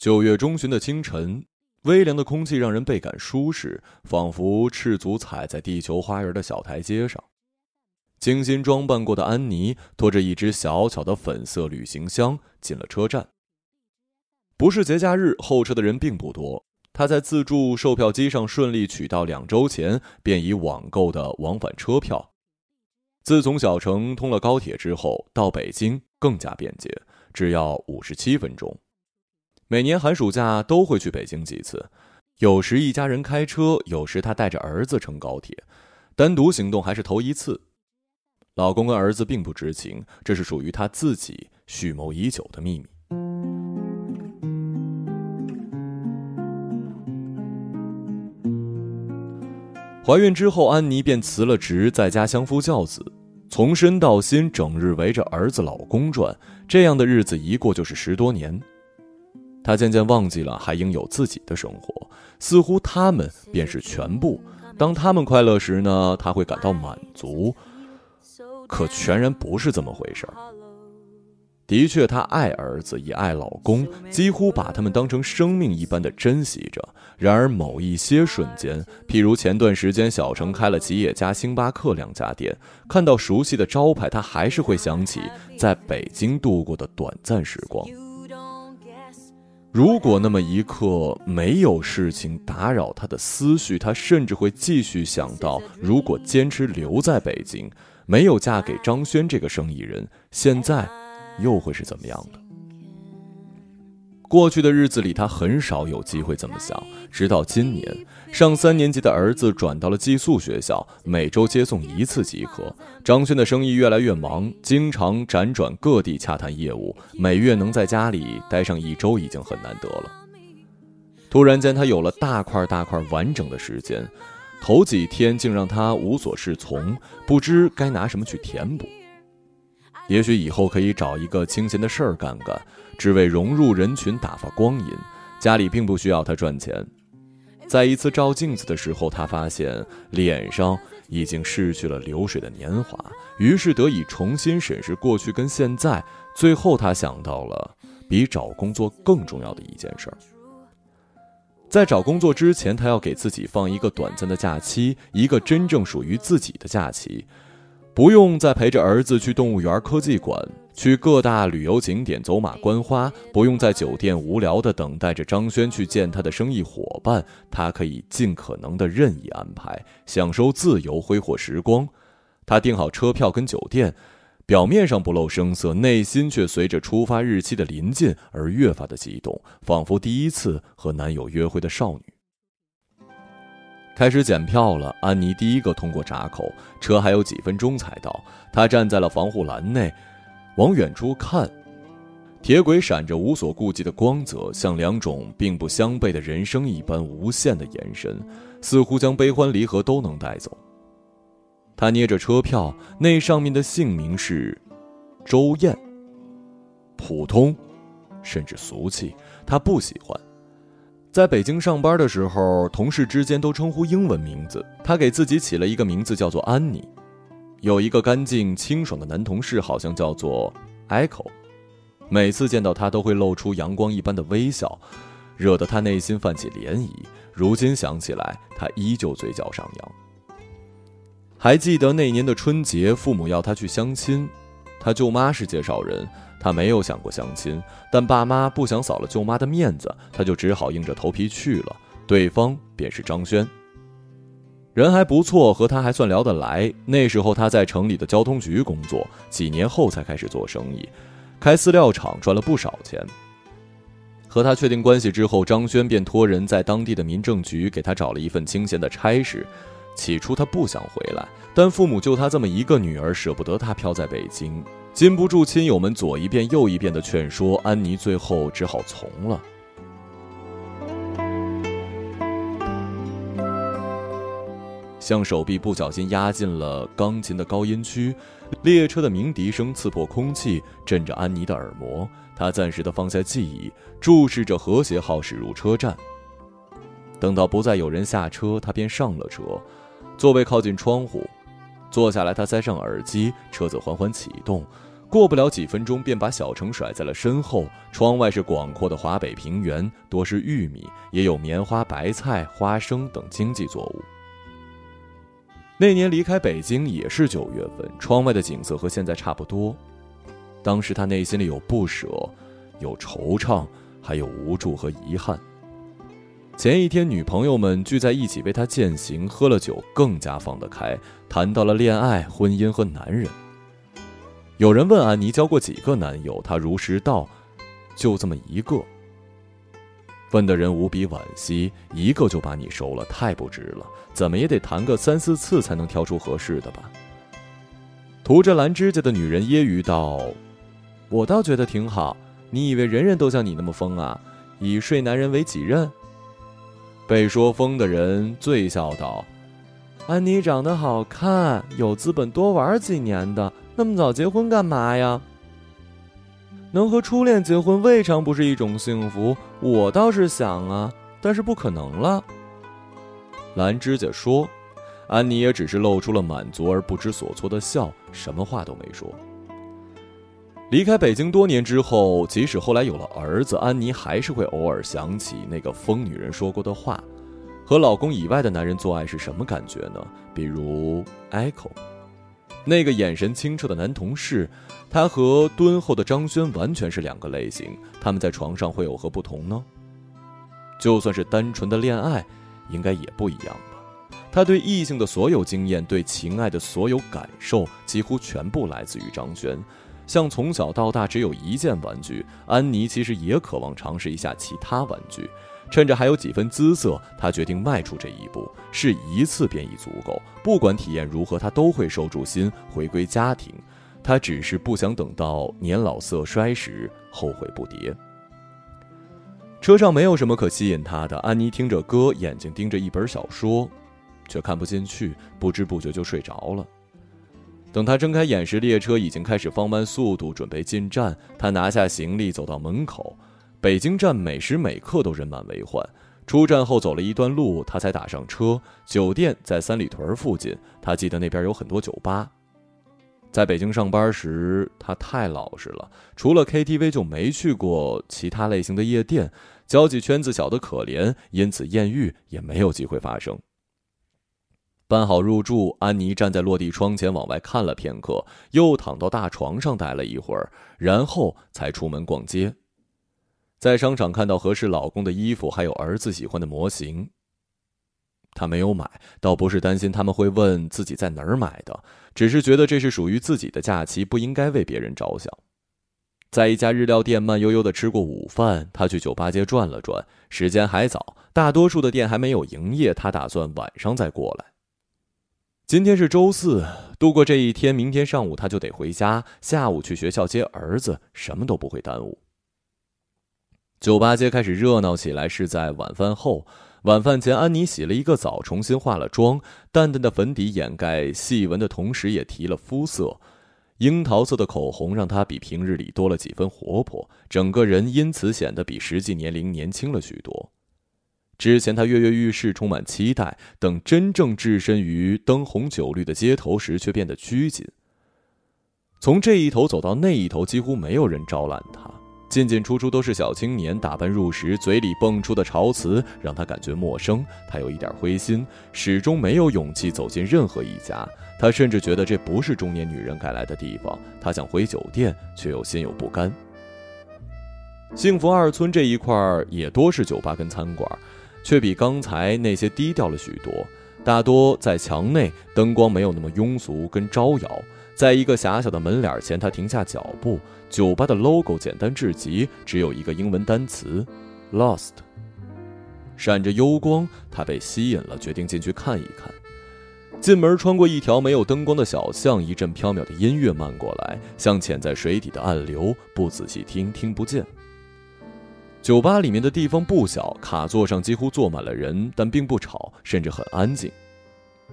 九月中旬的清晨，微凉的空气让人倍感舒适，仿佛赤足踩在地球花园的小台阶上。精心装扮过的安妮拖着一只小巧的粉色旅行箱进了车站。不是节假日，候车的人并不多。她在自助售票机上顺利取到两周前便已网购的往返车票。自从小城通了高铁之后，到北京更加便捷，只要五十七分钟。每年寒暑假都会去北京几次，有时一家人开车，有时她带着儿子乘高铁，单独行动还是头一次。老公跟儿子并不知情，这是属于她自己蓄谋已久的秘密。怀孕之后，安妮便辞了职，在家相夫教子，从身到心，整日围着儿子、老公转，这样的日子一过就是十多年。他渐渐忘记了还应有自己的生活，似乎他们便是全部。当他们快乐时呢，他会感到满足，可全然不是这么回事儿。的确，她爱儿子，也爱老公，几乎把他们当成生命一般的珍惜着。然而，某一些瞬间，譬如前段时间小城开了吉野家、星巴克两家店，看到熟悉的招牌，他还是会想起在北京度过的短暂时光。如果那么一刻没有事情打扰他的思绪，他甚至会继续想到：如果坚持留在北京，没有嫁给张轩这个生意人，现在。又会是怎么样的？过去的日子里，他很少有机会这么想。直到今年，上三年级的儿子转到了寄宿学校，每周接送一次即可。张轩的生意越来越忙，经常辗转各地洽谈业务，每月能在家里待上一周已经很难得了。突然间，他有了大块大块完整的时间，头几天竟让他无所适从，不知该拿什么去填补。也许以后可以找一个清闲的事儿干干，只为融入人群打发光阴。家里并不需要他赚钱。在一次照镜子的时候，他发现脸上已经失去了流水的年华，于是得以重新审视过去跟现在。最后，他想到了比找工作更重要的一件事儿。在找工作之前，他要给自己放一个短暂的假期，一个真正属于自己的假期。不用再陪着儿子去动物园、科技馆，去各大旅游景点走马观花；不用在酒店无聊地等待着张轩去见他的生意伙伴，他可以尽可能的任意安排，享受自由，挥霍时光。他订好车票跟酒店，表面上不露声色，内心却随着出发日期的临近而越发的激动，仿佛第一次和男友约会的少女。开始检票了，安妮第一个通过闸口，车还有几分钟才到。她站在了防护栏内，往远处看，铁轨闪着无所顾忌的光泽，像两种并不相悖的人生一般无限的延伸，似乎将悲欢离合都能带走。她捏着车票，那上面的姓名是周燕。普通，甚至俗气，她不喜欢。在北京上班的时候，同事之间都称呼英文名字。他给自己起了一个名字，叫做安妮。有一个干净清爽的男同事，好像叫做 Echo。每次见到他，都会露出阳光一般的微笑，惹得他内心泛起涟漪。如今想起来，他依旧嘴角上扬。还记得那年的春节，父母要他去相亲，他舅妈是介绍人。他没有想过相亲，但爸妈不想扫了舅妈的面子，他就只好硬着头皮去了。对方便是张轩，人还不错，和他还算聊得来。那时候他在城里的交通局工作，几年后才开始做生意，开饲料厂赚了不少钱。和他确定关系之后，张轩便托人在当地的民政局给他找了一份清闲的差事。起初他不想回来，但父母就他这么一个女儿，舍不得他漂在北京。禁不住亲友们左一遍右一遍的劝说，安妮最后只好从了。像手臂不小心压进了钢琴的高音区，列车的鸣笛声刺破空气，震着安妮的耳膜。她暂时的放下记忆，注视着和谐号驶入车站。等到不再有人下车，她便上了车，座位靠近窗户。坐下来，他塞上耳机，车子缓缓启动，过不了几分钟，便把小城甩在了身后。窗外是广阔的华北平原，多是玉米，也有棉花、白菜、花生等经济作物。那年离开北京也是九月份，窗外的景色和现在差不多。当时他内心里有不舍，有惆怅，还有无助和遗憾。前一天，女朋友们聚在一起为他饯行，喝了酒，更加放得开，谈到了恋爱、婚姻和男人。有人问安妮交过几个男友，她如实道：“就这么一个。”问的人无比惋惜：“一个就把你收了，太不值了，怎么也得谈个三四次才能挑出合适的吧？”涂着蓝指甲的女人揶揄道：“我倒觉得挺好，你以为人人都像你那么疯啊？以睡男人为己任？”被说疯的人醉笑道：“安妮长得好看，有资本多玩几年的。”那么早结婚干嘛呀？能和初恋结婚未尝不是一种幸福。我倒是想啊，但是不可能了。蓝指甲说，安妮也只是露出了满足而不知所措的笑，什么话都没说。离开北京多年之后，即使后来有了儿子，安妮还是会偶尔想起那个疯女人说过的话：和老公以外的男人做爱是什么感觉呢？比如 Echo。那个眼神清澈的男同事，他和敦厚的张轩完全是两个类型。他们在床上会有何不同呢？就算是单纯的恋爱，应该也不一样吧。他对异性的所有经验，对情爱的所有感受，几乎全部来自于张轩。像从小到大只有一件玩具，安妮其实也渴望尝试一下其他玩具。趁着还有几分姿色，她决定迈出这一步，试一次便已足够。不管体验如何，她都会收住心，回归家庭。他只是不想等到年老色衰时后悔不迭。车上没有什么可吸引他的，安妮听着歌，眼睛盯着一本小说，却看不进去，不知不觉就睡着了。等他睁开眼时，列车已经开始放慢速度，准备进站。他拿下行李，走到门口。北京站每时每刻都人满为患。出站后走了一段路，他才打上车。酒店在三里屯附近，他记得那边有很多酒吧。在北京上班时，他太老实了，除了 KTV 就没去过其他类型的夜店，交际圈子小得可怜，因此艳遇也没有机会发生。办好入住，安妮站在落地窗前往外看了片刻，又躺到大床上待了一会儿，然后才出门逛街。在商场看到合适老公的衣服，还有儿子喜欢的模型。她没有买，倒不是担心他们会问自己在哪儿买的，只是觉得这是属于自己的假期，不应该为别人着想。在一家日料店慢悠悠的吃过午饭，他去酒吧街转了转，时间还早，大多数的店还没有营业，他打算晚上再过来。今天是周四，度过这一天，明天上午他就得回家，下午去学校接儿子，什么都不会耽误。酒吧街开始热闹起来，是在晚饭后。晚饭前，安妮洗了一个澡，重新化了妆，淡淡的粉底掩盖细纹的同时，也提了肤色。樱桃色的口红让她比平日里多了几分活泼，整个人因此显得比实际年龄年轻了许多。之前她跃跃欲试，充满期待，等真正置身于灯红酒绿的街头时，却变得拘谨。从这一头走到那一头，几乎没有人招揽她。进进出出都是小青年，打扮入时，嘴里蹦出的潮词让他感觉陌生。他有一点灰心，始终没有勇气走进任何一家。他甚至觉得这不是中年女人该来的地方。他想回酒店，却又心有不甘。幸福二村这一块儿也多是酒吧跟餐馆，却比刚才那些低调了许多。大多在墙内，灯光没有那么庸俗跟招摇。在一个狭小的门脸前，他停下脚步。酒吧的 logo 简单至极，只有一个英文单词：lost。闪着幽光，他被吸引了，决定进去看一看。进门，穿过一条没有灯光的小巷，一阵飘渺的音乐漫过来，像潜在水底的暗流。不仔细听，听不见。酒吧里面的地方不小，卡座上几乎坐满了人，但并不吵，甚至很安静。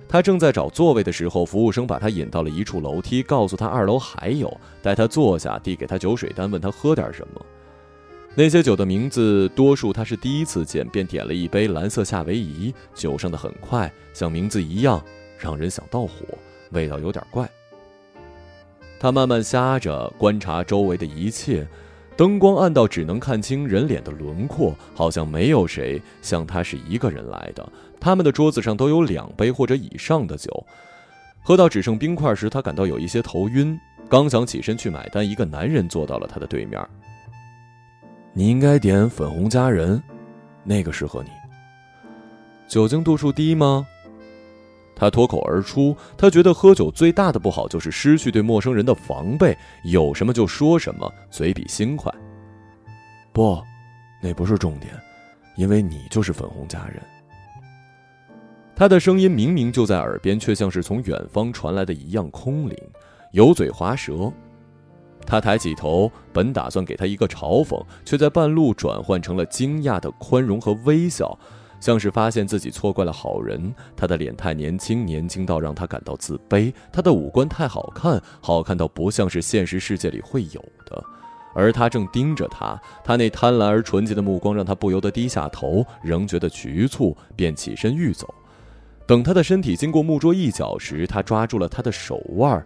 他正在找座位的时候，服务生把他引到了一处楼梯，告诉他二楼还有，带他坐下，递给他酒水单，问他喝点什么。那些酒的名字，多数他是第一次见，便点了一杯蓝色夏威夷。酒上的很快，像名字一样，让人想到火，味道有点怪。他慢慢瞎着观察周围的一切，灯光暗到只能看清人脸的轮廓，好像没有谁像他是一个人来的。他们的桌子上都有两杯或者以上的酒，喝到只剩冰块时，他感到有一些头晕。刚想起身去买单，一个男人坐到了他的对面。你应该点粉红佳人，那个适合你。酒精度数低吗？他脱口而出。他觉得喝酒最大的不好就是失去对陌生人的防备，有什么就说什么，嘴比心快。不，那不是重点，因为你就是粉红佳人。他的声音明明就在耳边，却像是从远方传来的一样空灵，油嘴滑舌。他抬起头，本打算给他一个嘲讽，却在半路转换成了惊讶的宽容和微笑，像是发现自己错怪了好人。他的脸太年轻，年轻到让他感到自卑；他的五官太好看，好看到不像是现实世界里会有的。而他正盯着他，他那贪婪而纯洁的目光让他不由得低下头，仍觉得局促，便起身欲走。等他的身体经过木桌一角时，他抓住了他的手腕。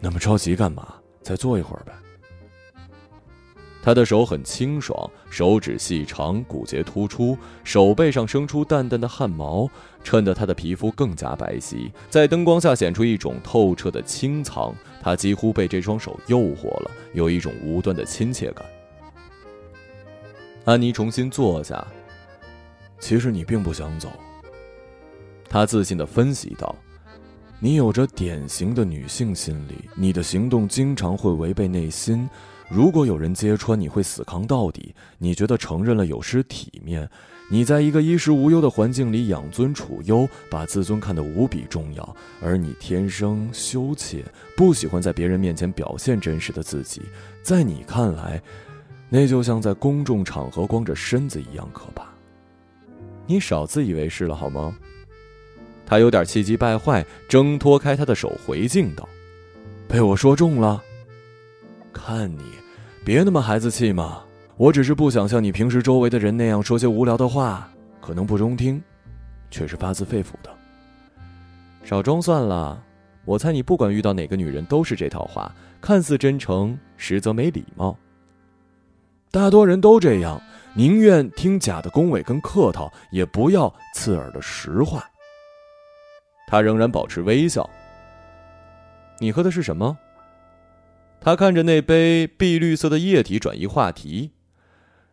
那么着急干嘛？再坐一会儿呗。他的手很清爽，手指细长，骨节突出，手背上生出淡淡的汗毛，衬得他的皮肤更加白皙，在灯光下显出一种透彻的清苍。他几乎被这双手诱惑了，有一种无端的亲切感。安妮重新坐下。其实你并不想走。他自信地分析道：“你有着典型的女性心理，你的行动经常会违背内心。如果有人揭穿，你会死扛到底。你觉得承认了有失体面。你在一个衣食无忧的环境里养尊处优，把自尊看得无比重要。而你天生羞怯，不喜欢在别人面前表现真实的自己。在你看来，那就像在公众场合光着身子一样可怕。你少自以为是了，好吗？”他有点气急败坏，挣脱开他的手，回敬道：“被我说中了。看你，别那么孩子气嘛。我只是不想像你平时周围的人那样说些无聊的话，可能不中听，却是发自肺腑的。少装算了。我猜你不管遇到哪个女人都是这套话，看似真诚，实则没礼貌。大多人都这样，宁愿听假的恭维跟客套，也不要刺耳的实话。”他仍然保持微笑。你喝的是什么？他看着那杯碧绿色的液体，转移话题。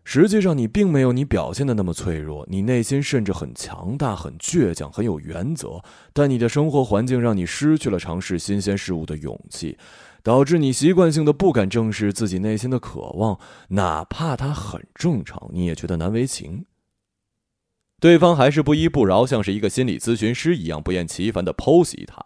实际上，你并没有你表现的那么脆弱，你内心甚至很强大、很倔强、很有原则。但你的生活环境让你失去了尝试新鲜事物的勇气，导致你习惯性的不敢正视自己内心的渴望，哪怕它很正常，你也觉得难为情。对方还是不依不饶，像是一个心理咨询师一样不厌其烦地剖析他。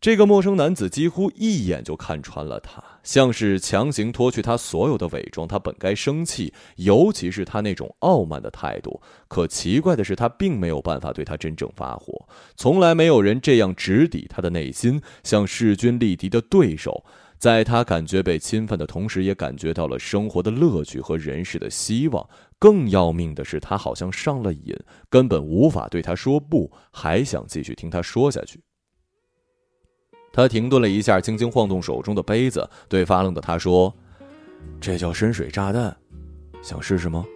这个陌生男子几乎一眼就看穿了他，像是强行脱去他所有的伪装。他本该生气，尤其是他那种傲慢的态度。可奇怪的是，他并没有办法对他真正发火。从来没有人这样直抵他的内心，像势均力敌的对手。在他感觉被侵犯的同时，也感觉到了生活的乐趣和人世的希望。更要命的是，他好像上了瘾，根本无法对他说不，还想继续听他说下去。他停顿了一下，轻轻晃动手中的杯子，对发愣的他说：“这叫深水炸弹，想试试吗？”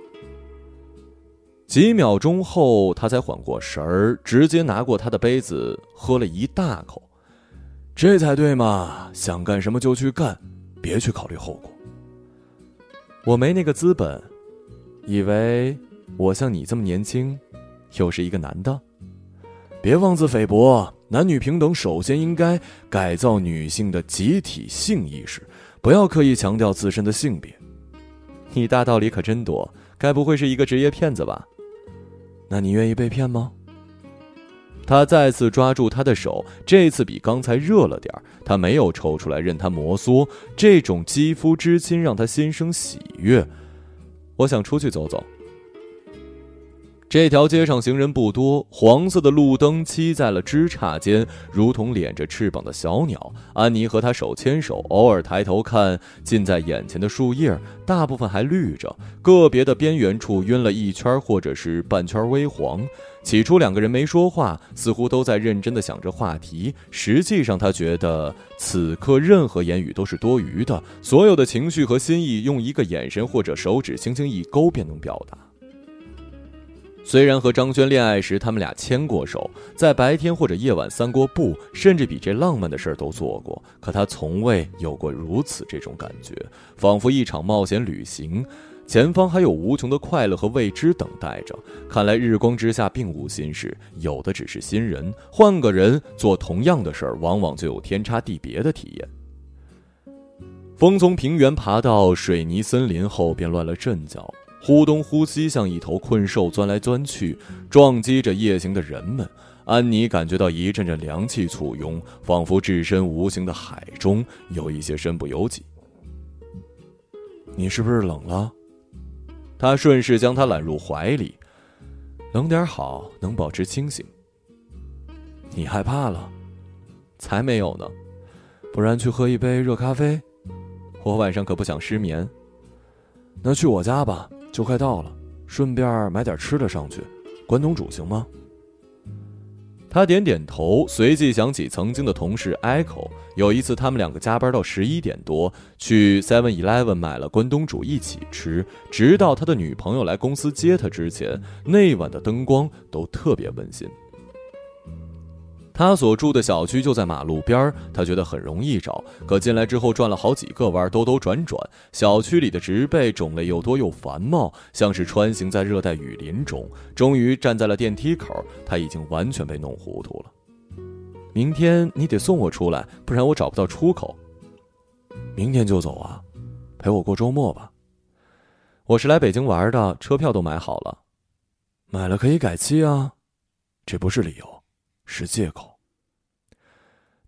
几秒钟后，他才缓过神儿，直接拿过他的杯子，喝了一大口。这才对嘛！想干什么就去干，别去考虑后果。我没那个资本，以为我像你这么年轻，又是一个男的，别妄自菲薄。男女平等，首先应该改造女性的集体性意识，不要刻意强调自身的性别。你大道理可真多，该不会是一个职业骗子吧？那你愿意被骗吗？他再次抓住他的手，这次比刚才热了点儿。他没有抽出来，任他摩挲。这种肌肤之亲让他心生喜悦。我想出去走走。这条街上行人不多，黄色的路灯漆在了枝杈间，如同敛着翅膀的小鸟。安妮和他手牵手，偶尔抬头看近在眼前的树叶，大部分还绿着，个别的边缘处晕了一圈或者是半圈微黄。起初两个人没说话，似乎都在认真的想着话题。实际上，他觉得此刻任何言语都是多余的，所有的情绪和心意用一个眼神或者手指轻轻一勾便能表达。虽然和张轩恋爱时，他们俩牵过手，在白天或者夜晚散过步，甚至比这浪漫的事儿都做过，可他从未有过如此这种感觉，仿佛一场冒险旅行，前方还有无穷的快乐和未知等待着。看来日光之下并无新事，有的只是新人。换个人做同样的事儿，往往就有天差地别的体验。风从平原爬到水泥森林后，便乱了阵脚。忽东忽西，像一头困兽钻来钻去，撞击着夜行的人们。安妮感觉到一阵阵凉气簇拥，仿佛置身无形的海中，有一些身不由己。你是不是冷了？他顺势将她揽入怀里，冷点好，能保持清醒。你害怕了？才没有呢，不然去喝一杯热咖啡。我晚上可不想失眠。那去我家吧。就快到了，顺便买点吃的上去。关东煮行吗？他点点头，随即想起曾经的同事 Echo。有一次，他们两个加班到十一点多，去 Seven Eleven 买了关东煮一起吃。直到他的女朋友来公司接他之前，那晚的灯光都特别温馨。他所住的小区就在马路边儿，他觉得很容易找。可进来之后转了好几个弯，兜兜转转，小区里的植被种类又多又繁茂，像是穿行在热带雨林中。终于站在了电梯口，他已经完全被弄糊涂了。明天你得送我出来，不然我找不到出口。明天就走啊？陪我过周末吧。我是来北京玩的，车票都买好了。买了可以改期啊，这不是理由。是借口。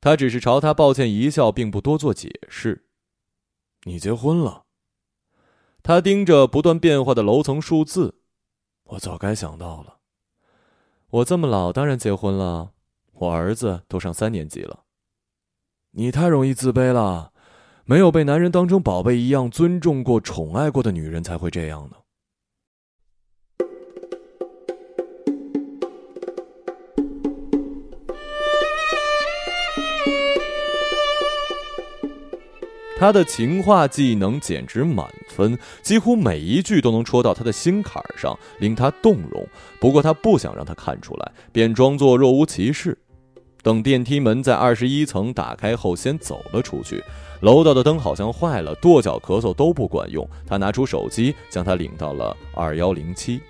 他只是朝他抱歉一笑，并不多做解释。你结婚了。他盯着不断变化的楼层数字，我早该想到了。我这么老，当然结婚了。我儿子都上三年级了。你太容易自卑了，没有被男人当成宝贝一样尊重过、宠爱过的女人才会这样呢。他的情话技能简直满分，几乎每一句都能戳到他的心坎上，令他动容。不过他不想让他看出来，便装作若无其事。等电梯门在二十一层打开后，先走了出去。楼道的灯好像坏了，跺脚咳嗽都不管用。他拿出手机，将他领到了二幺零七。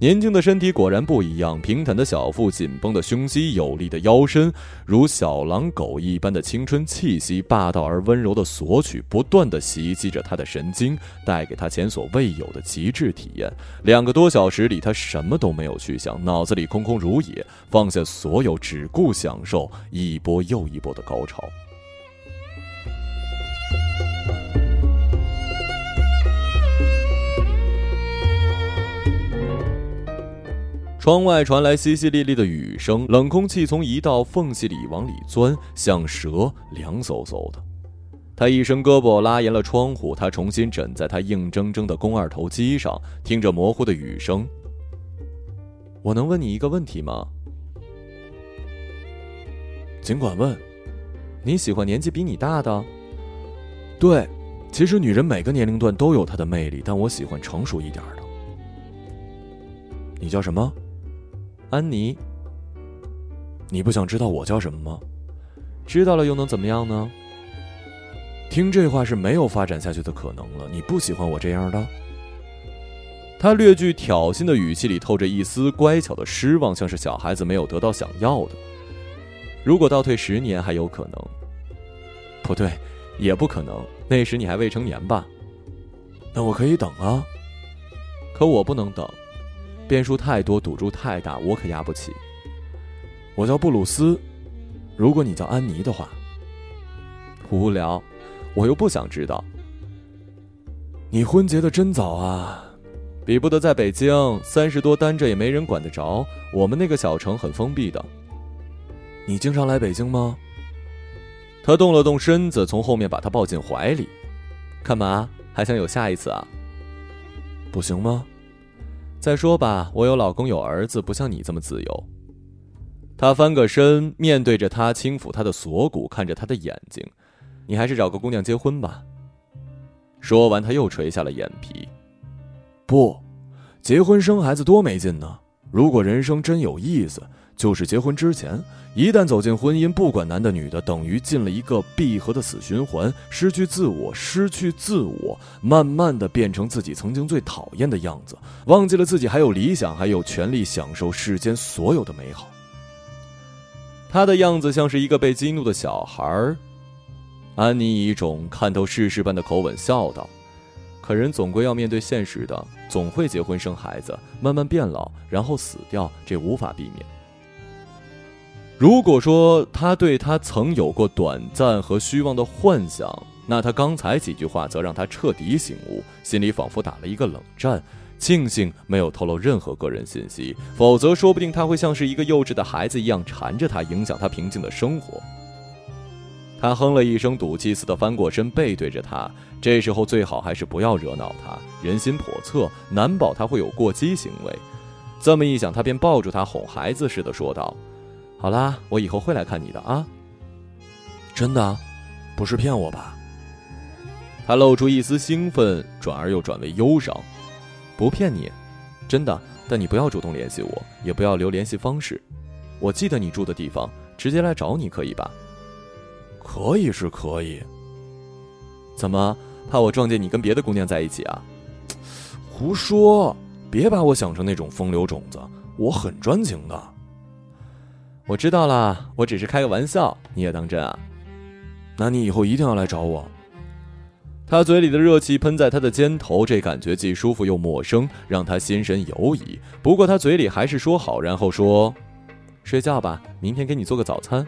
年轻的身体果然不一样，平坦的小腹，紧绷的胸肌，有力的腰身，如小狼狗一般的青春气息，霸道而温柔的索取，不断的袭击着他的神经，带给他前所未有的极致体验。两个多小时里，他什么都没有去想，脑子里空空如也，放下所有，只顾享受一波又一波的高潮。窗外传来淅淅沥沥的雨声，冷空气从一道缝隙里往里钻，像蛇，凉飕飕的。他一伸胳膊拉严了窗户，他重新枕在他硬铮铮的肱二头肌上，听着模糊的雨声。我能问你一个问题吗？尽管问。你喜欢年纪比你大的？对，其实女人每个年龄段都有她的魅力，但我喜欢成熟一点的。你叫什么？安妮，你不想知道我叫什么吗？知道了又能怎么样呢？听这话是没有发展下去的可能了。你不喜欢我这样的？他略具挑衅的语气里透着一丝乖巧的失望，像是小孩子没有得到想要的。如果倒退十年还有可能，不对，也不可能。那时你还未成年吧？那我可以等啊。可我不能等。变数太多，赌注太大，我可压不起。我叫布鲁斯，如果你叫安妮的话，无聊，我又不想知道。你婚结的真早啊，比不得在北京，三十多单着也没人管得着。我们那个小城很封闭的。你经常来北京吗？他动了动身子，从后面把他抱进怀里。干嘛？还想有下一次啊？不行吗？再说吧，我有老公有儿子，不像你这么自由。他翻个身，面对着她，轻抚他的锁骨，看着他的眼睛。你还是找个姑娘结婚吧。说完，他又垂下了眼皮。不，结婚生孩子多没劲呢。如果人生真有意思，就是结婚之前，一旦走进婚姻，不管男的女的，等于进了一个闭合的死循环，失去自我，失去自我，慢慢的变成自己曾经最讨厌的样子，忘记了自己还有理想，还有权利享受世间所有的美好。他的样子像是一个被激怒的小孩。安妮以一种看透世事般的口吻笑道。可人总归要面对现实的，总会结婚生孩子，慢慢变老，然后死掉，这无法避免。如果说他对他曾有过短暂和虚妄的幻想，那他刚才几句话则让他彻底醒悟，心里仿佛打了一个冷战，庆幸没有透露任何个人信息，否则说不定他会像是一个幼稚的孩子一样缠着他，影响他平静的生活。他哼了一声，赌气似的翻过身，背对着他。这时候最好还是不要惹恼他，人心叵测，难保他会有过激行为。这么一想，他便抱住他，哄孩子似的说道：“好啦，我以后会来看你的啊。”真的，不是骗我吧？他露出一丝兴奋，转而又转为忧伤。不骗你，真的。但你不要主动联系我，也不要留联系方式。我记得你住的地方，直接来找你可以吧？可以是可以，怎么怕我撞见你跟别的姑娘在一起啊？胡说！别把我想成那种风流种子，我很专情的。我知道了，我只是开个玩笑，你也当真啊？那你以后一定要来找我。他嘴里的热气喷在他的肩头，这感觉既舒服又陌生，让他心神游移。不过他嘴里还是说好，然后说：“睡觉吧，明天给你做个早餐。”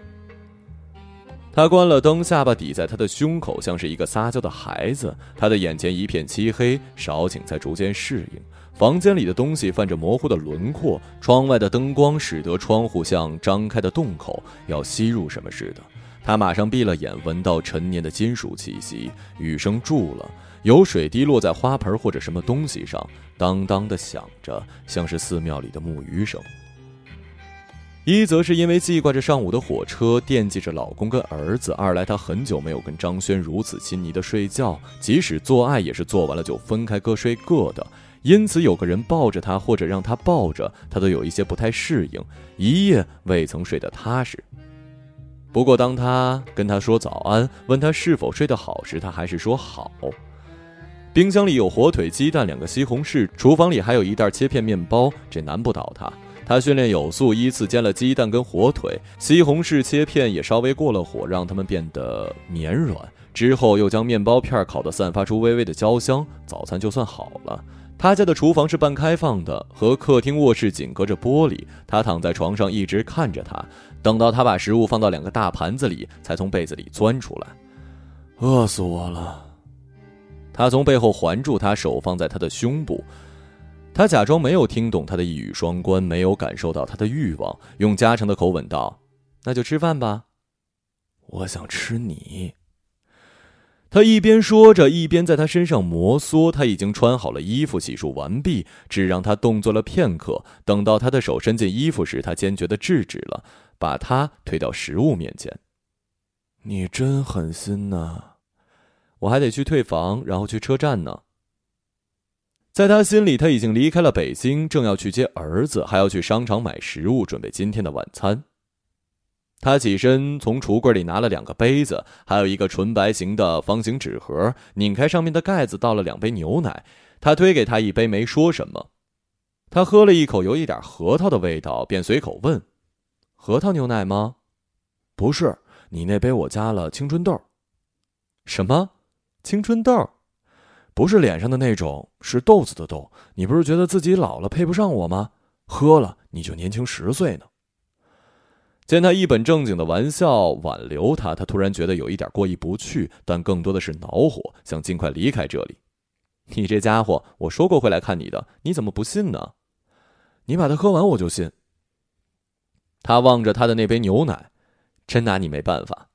他关了灯，下巴抵在他的胸口，像是一个撒娇的孩子。他的眼前一片漆黑，少顷才逐渐适应。房间里的东西泛着模糊的轮廓，窗外的灯光使得窗户像张开的洞口，要吸入什么似的。他马上闭了眼，闻到陈年的金属气息。雨声住了，有水滴落在花盆或者什么东西上，当当的响着，像是寺庙里的木鱼声。一则是因为记挂着上午的火车，惦记着老公跟儿子；二来她很久没有跟张轩如此亲昵的睡觉，即使做爱也是做完了就分开各睡各的，因此有个人抱着他或者让他抱着，他都有一些不太适应，一夜未曾睡得踏实。不过当他跟他说早安，问他是否睡得好时，他还是说好。冰箱里有火腿、鸡蛋、两个西红柿，厨房里还有一袋切片面包，这难不倒他。他训练有素，依次煎了鸡蛋跟火腿，西红柿切片也稍微过了火，让它们变得绵软。之后又将面包片烤得散发出微微的焦香，早餐就算好了。他家的厨房是半开放的，和客厅卧室紧隔着玻璃。他躺在床上一直看着他，等到他把食物放到两个大盘子里，才从被子里钻出来。饿死我了！他从背后环住他，手放在他的胸部。他假装没有听懂他的一语双关，没有感受到他的欲望，用家常的口吻道：“那就吃饭吧。”我想吃你。他一边说着，一边在他身上摩挲。他已经穿好了衣服，洗漱完毕，只让他动作了片刻。等到他的手伸进衣服时，他坚决的制止了，把他推到食物面前。你真狠心呐！我还得去退房，然后去车站呢。在他心里，他已经离开了北京，正要去接儿子，还要去商场买食物，准备今天的晚餐。他起身从橱柜里拿了两个杯子，还有一个纯白型的方形纸盒，拧开上面的盖子，倒了两杯牛奶。他推给他一杯，没说什么。他喝了一口，有一点核桃的味道，便随口问：“核桃牛奶吗？”“不是，你那杯我加了青春豆。”“什么？青春豆？”不是脸上的那种，是豆子的豆。你不是觉得自己老了配不上我吗？喝了你就年轻十岁呢。见他一本正经的玩笑挽留他，他突然觉得有一点过意不去，但更多的是恼火，想尽快离开这里。你这家伙，我说过会来看你的，你怎么不信呢？你把它喝完，我就信。他望着他的那杯牛奶，真拿你没办法。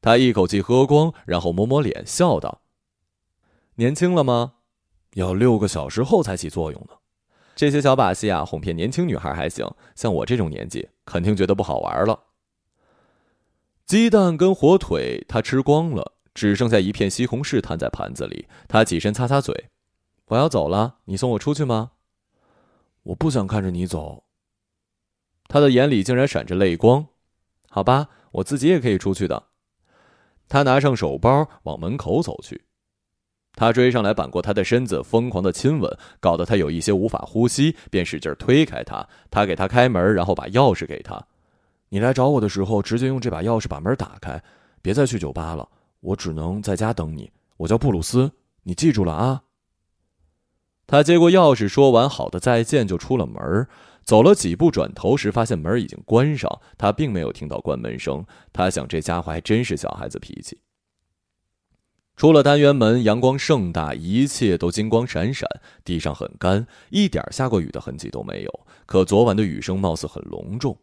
他一口气喝光，然后摸摸脸，笑道：“年轻了吗？要六个小时后才起作用呢。这些小把戏啊，哄骗年轻女孩还行，像我这种年纪，肯定觉得不好玩了。”鸡蛋跟火腿他吃光了，只剩下一片西红柿摊在盘子里。他起身擦擦嘴：“我要走了，你送我出去吗？”“我不想看着你走。”他的眼里竟然闪着泪光。“好吧，我自己也可以出去的。”他拿上手包往门口走去。他追上来扳过他的身子，疯狂的亲吻，搞得他有一些无法呼吸，便使劲推开他。他给他开门，然后把钥匙给他。你来找我的时候，直接用这把钥匙把门打开，别再去酒吧了。我只能在家等你。我叫布鲁斯，你记住了啊。他接过钥匙，说完“好的，再见”，就出了门。走了几步，转头时发现门已经关上。他并没有听到关门声。他想，这家伙还真是小孩子脾气。出了单元门，阳光盛大，一切都金光闪闪。地上很干，一点下过雨的痕迹都没有。可昨晚的雨声貌似很隆重。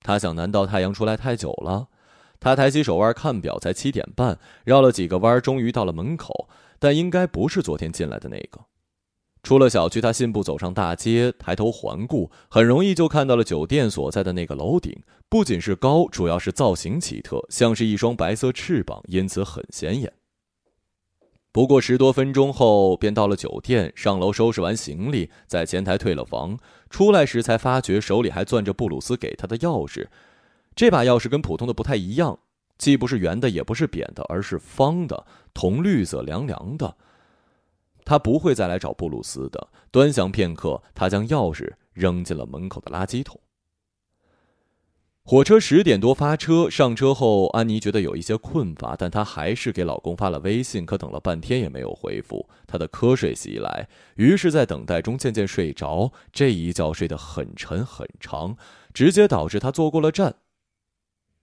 他想，难道太阳出来太久了？他抬起手腕看表，才七点半。绕了几个弯，终于到了门口，但应该不是昨天进来的那个。出了小区，他信步走上大街，抬头环顾，很容易就看到了酒店所在的那个楼顶。不仅是高，主要是造型奇特，像是一双白色翅膀，因此很显眼。不过十多分钟后，便到了酒店。上楼收拾完行李，在前台退了房，出来时才发觉手里还攥着布鲁斯给他的钥匙。这把钥匙跟普通的不太一样，既不是圆的，也不是扁的，而是方的，铜绿色，凉凉的。他不会再来找布鲁斯的。端详片刻，他将钥匙扔进了门口的垃圾桶。火车十点多发车，上车后，安妮觉得有一些困乏，但她还是给老公发了微信，可等了半天也没有回复。她的瞌睡袭来，于是，在等待中渐渐睡着。这一觉睡得很沉很长，直接导致她坐过了站。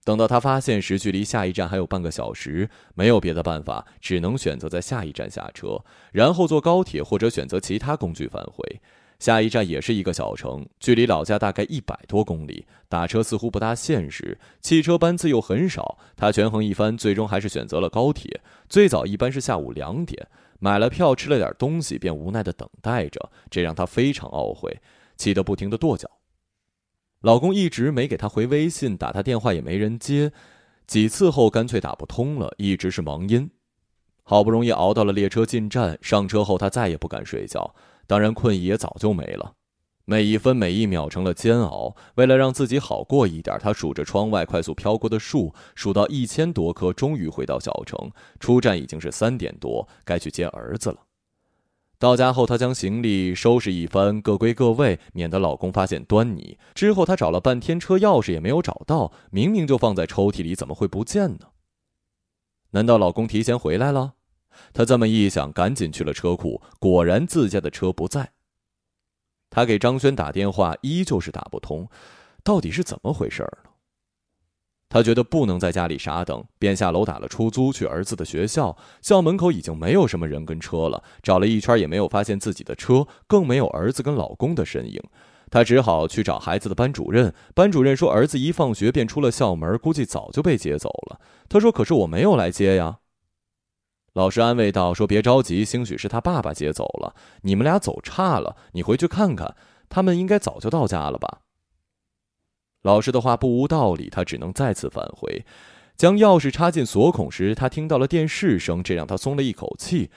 等到他发现时，距离下一站还有半个小时，没有别的办法，只能选择在下一站下车，然后坐高铁或者选择其他工具返回。下一站也是一个小城，距离老家大概一百多公里，打车似乎不大现实，汽车班次又很少。他权衡一番，最终还是选择了高铁。最早一般是下午两点，买了票，吃了点东西，便无奈的等待着，这让他非常懊悔，气得不停的跺脚。老公一直没给她回微信，打他电话也没人接，几次后干脆打不通了，一直是忙音。好不容易熬到了列车进站，上车后她再也不敢睡觉。当然，困意也早就没了，每一分每一秒成了煎熬。为了让自己好过一点，他数着窗外快速飘过的树，数到一千多棵，终于回到小城。出站已经是三点多，该去接儿子了。到家后，她将行李收拾一番，各归各位，免得老公发现端倪。之后，她找了半天车钥匙也没有找到，明明就放在抽屉里，怎么会不见呢？难道老公提前回来了？他这么一想，赶紧去了车库，果然自家的车不在。他给张轩打电话，依旧是打不通，到底是怎么回事呢？他觉得不能在家里傻等，便下楼打了出租去儿子的学校。校门口已经没有什么人跟车了，找了一圈也没有发现自己的车，更没有儿子跟老公的身影。他只好去找孩子的班主任，班主任说儿子一放学便出了校门，估计早就被接走了。他说：“可是我没有来接呀。”老师安慰道：“说别着急，兴许是他爸爸接走了。你们俩走岔了，你回去看看，他们应该早就到家了吧。”老师的话不无道理，他只能再次返回。将钥匙插进锁孔时，他听到了电视声，这让他松了一口气。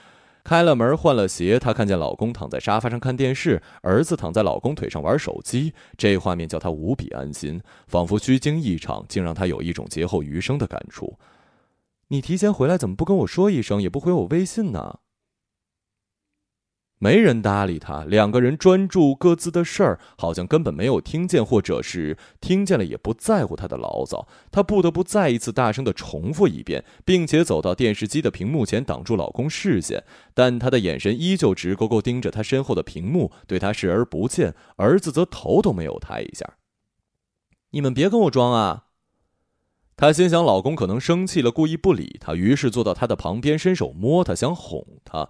开了门，换了鞋，他看见老公躺在沙发上看电视，儿子躺在老公腿上玩手机。这画面叫他无比安心，仿佛虚惊一场，竟让他有一种劫后余生的感触。你提前回来怎么不跟我说一声，也不回我微信呢？没人搭理他，两个人专注各自的事儿，好像根本没有听见，或者是听见了也不在乎他的牢骚。他不得不再一次大声的重复一遍，并且走到电视机的屏幕前挡住老公视线，但他的眼神依旧直勾勾盯着他身后的屏幕，对他视而不见。儿子则头都没有抬一下。你们别跟我装啊！她心想，老公可能生气了，故意不理她，于是坐到他的旁边，伸手摸他，想哄他。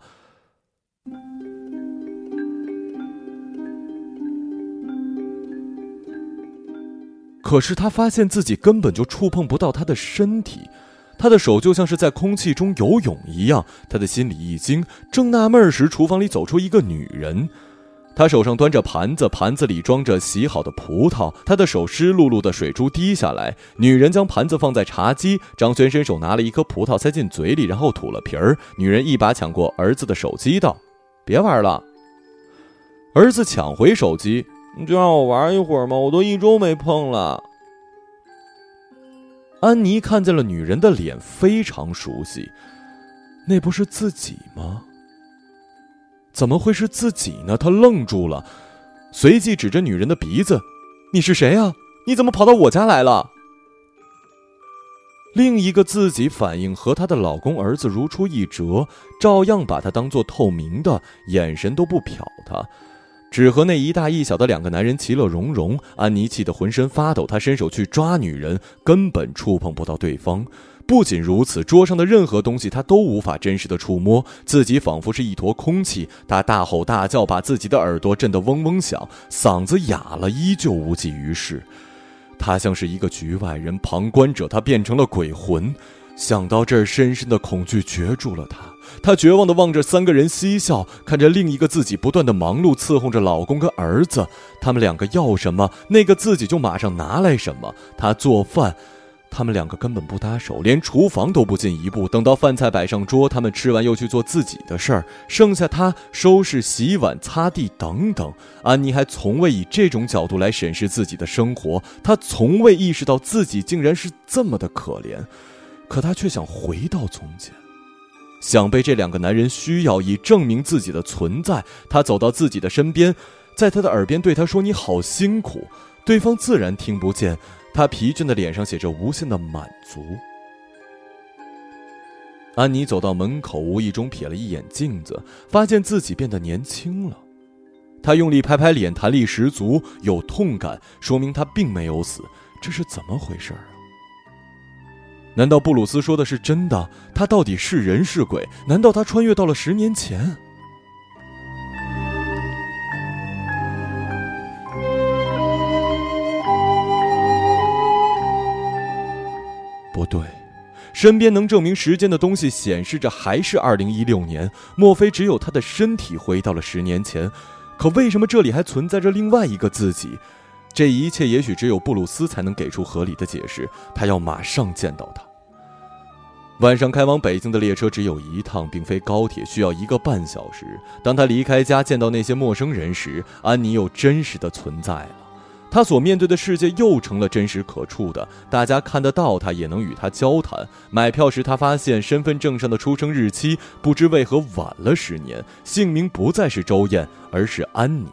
可是他发现自己根本就触碰不到他的身体，他的手就像是在空气中游泳一样。他的心里一惊，正纳闷时，厨房里走出一个女人，她手上端着盘子，盘子里装着洗好的葡萄，她的手湿漉漉的，水珠滴下来。女人将盘子放在茶几，张轩伸手拿了一颗葡萄塞进嘴里，然后吐了皮儿。女人一把抢过儿子的手机，道：“别玩了。”儿子抢回手机。你就让我玩一会儿嘛，我都一周没碰了。安妮看见了女人的脸，非常熟悉，那不是自己吗？怎么会是自己呢？她愣住了，随即指着女人的鼻子：“你是谁啊？你怎么跑到我家来了？”另一个自己反应和她的老公儿子如出一辙，照样把她当做透明的，眼神都不瞟她。只和那一大一小的两个男人其乐融融，安妮气得浑身发抖。她伸手去抓女人，根本触碰不到对方。不仅如此，桌上的任何东西她都无法真实的触摸，自己仿佛是一坨空气。她大吼大叫，把自己的耳朵震得嗡嗡响，嗓子哑了，依旧无济于事。他像是一个局外人、旁观者，他变成了鬼魂。想到这儿，深深的恐惧攫住了他。他绝望地望着三个人嬉笑，看着另一个自己不断的忙碌伺候着老公跟儿子。他们两个要什么，那个自己就马上拿来什么。他做饭，他们两个根本不搭手，连厨房都不进一步。等到饭菜摆上桌，他们吃完又去做自己的事儿，剩下他收拾、洗碗、擦地等等。安妮还从未以这种角度来审视自己的生活，她从未意识到自己竟然是这么的可怜。可她却想回到从前。想被这两个男人需要，以证明自己的存在。他走到自己的身边，在他的耳边对他说：“你好辛苦。”对方自然听不见。他疲倦的脸上写着无限的满足。安妮走到门口，无意中瞥了一眼镜子，发现自己变得年轻了。她用力拍拍脸，弹力十足，有痛感，说明她并没有死。这是怎么回事啊？难道布鲁斯说的是真的？他到底是人是鬼？难道他穿越到了十年前？对，身边能证明时间的东西显示着还是二零一六年。莫非只有他的身体回到了十年前？可为什么这里还存在着另外一个自己？这一切也许只有布鲁斯才能给出合理的解释。他要马上见到他。晚上开往北京的列车只有一趟，并非高铁，需要一个半小时。当他离开家，见到那些陌生人时，安妮又真实的存在了。他所面对的世界又成了真实可触的，大家看得到他，也能与他交谈。买票时，他发现身份证上的出生日期不知为何晚了十年，姓名不再是周燕，而是安妮。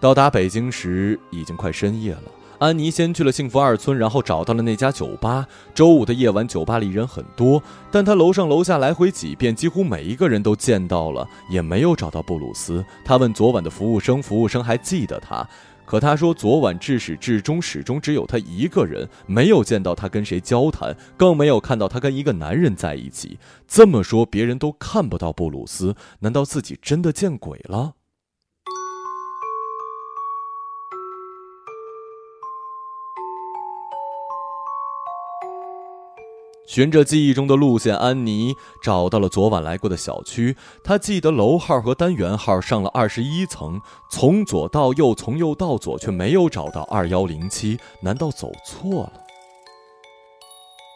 到达北京时，已经快深夜了。安妮先去了幸福二村，然后找到了那家酒吧。周五的夜晚，酒吧里人很多，但她楼上楼下来回几遍，几乎每一个人都见到了，也没有找到布鲁斯。她问昨晚的服务生，服务生还记得他，可他说昨晚至始至终始终只有他一个人，没有见到他跟谁交谈，更没有看到他跟一个男人在一起。这么说，别人都看不到布鲁斯，难道自己真的见鬼了？循着记忆中的路线，安妮找到了昨晚来过的小区。她记得楼号和单元号，上了二十一层，从左到右，从右到左，却没有找到二幺零七。难道走错了？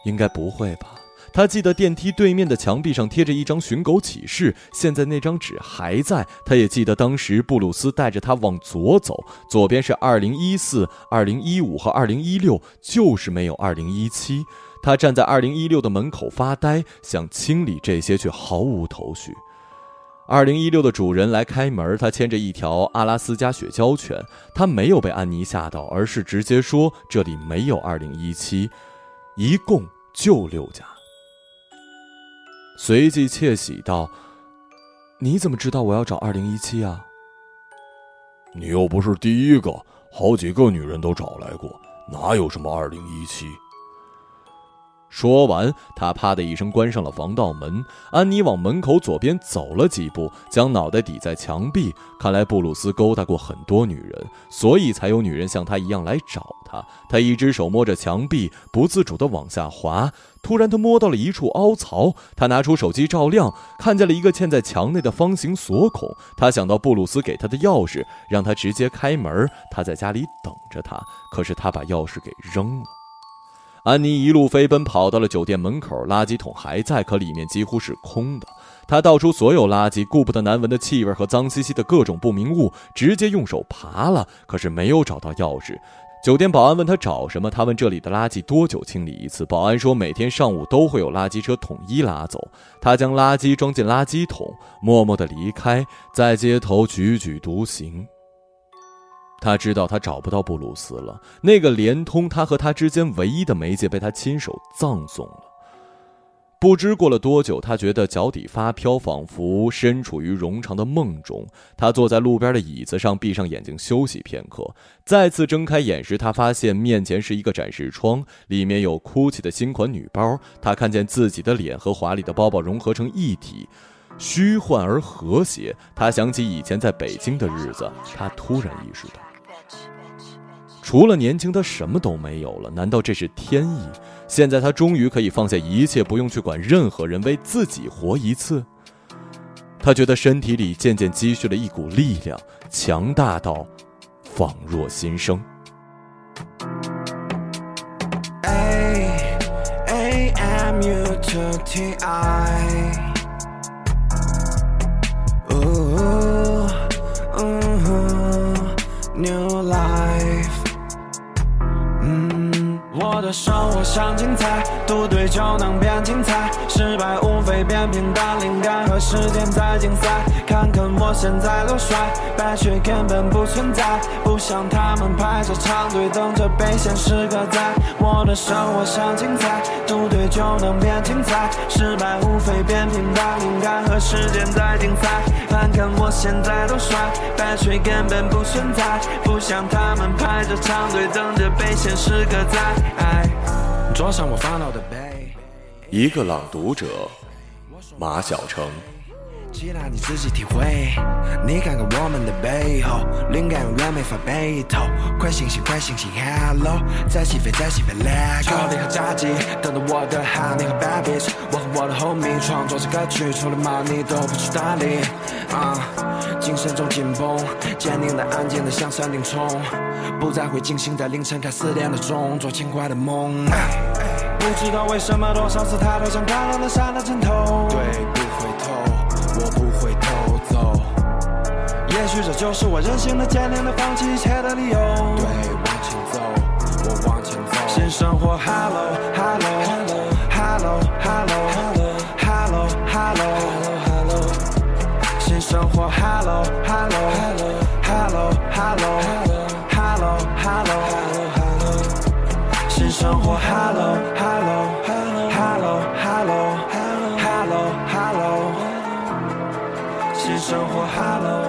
应该不会吧。她记得电梯对面的墙壁上贴着一张寻狗启事，现在那张纸还在。她也记得当时布鲁斯带着她往左走，左边是二零一四、二零一五和二零一六，就是没有二零一七。他站在二零一六的门口发呆，想清理这些，却毫无头绪。二零一六的主人来开门，他牵着一条阿拉斯加雪橇犬。他没有被安妮吓到，而是直接说：“这里没有二零一七，一共就六家。”随即窃喜道：“你怎么知道我要找二零一七啊？你又不是第一个，好几个女人都找来过，哪有什么二零一七？”说完，他啪的一声关上了防盗门。安妮往门口左边走了几步，将脑袋抵在墙壁。看来布鲁斯勾搭过很多女人，所以才有女人像他一样来找他。他一只手摸着墙壁，不自主地往下滑。突然，他摸到了一处凹槽，他拿出手机照亮，看见了一个嵌在墙内的方形锁孔。他想到布鲁斯给他的钥匙，让他直接开门。他在家里等着他，可是他把钥匙给扔了。安妮一路飞奔，跑到了酒店门口，垃圾桶还在，可里面几乎是空的。她倒出所有垃圾，顾不得难闻的气味和脏兮兮的各种不明物，直接用手爬了，可是没有找到钥匙。酒店保安问他找什么，他问这里的垃圾多久清理一次。保安说每天上午都会有垃圾车统一拉走。他将垃圾装进垃圾桶，默默地离开，在街头踽踽独行。他知道他找不到布鲁斯了，那个连通他和他之间唯一的媒介被他亲手葬送了。不知过了多久，他觉得脚底发飘，仿佛身处于冗长的梦中。他坐在路边的椅子上，闭上眼睛休息片刻。再次睁开眼时，他发现面前是一个展示窗，里面有 GUCCI 的新款女包。他看见自己的脸和华丽的包包融合成一体，虚幻而和谐。他想起以前在北京的日子，他突然意识到。除了年轻，他什么都没有了。难道这是天意？现在他终于可以放下一切，不用去管任何人，为自己活一次。他觉得身体里渐渐积蓄了一股力量，强大到仿若新生。的生活像精彩，赌对就能变精彩，失败无非变平淡，灵感和时间在竞赛。看看我现在多帅，败却根本不存在，不像他们排着长队等着被现实割宰。我的生活像精彩，赌对就能变精彩，失败无非变平淡，灵感和时间在竞赛。看看我现在多帅，败却根本不存在，不像他们排着长队等着被现实割宰。桌上我烦恼的背。一个朗读者，马晓成。既然你自己体会。你看看我们的背后，灵感永远没法背透。快醒醒，快醒醒，Hello，再起飞，再起飞，Let go。考虑和炸鸡，等着我的 Honey 和 Bitch。我和我的 Homie 创作这歌曲，除了 Money 都不去搭理。啊，精神中紧绷，坚定的、安静的向山顶冲，不再会惊醒在凌晨看四点的钟，做轻快的梦。不知道为什么，多少次抬头想看到的山的尽头。对，不回头，我不回头走。也许这就是我任性的、坚定的放弃一切的理由。对，往前走，我往前走。新生活，hello hello。生活。Hello Hello Hello Hello Hello Hello Hello，新生活。Hello。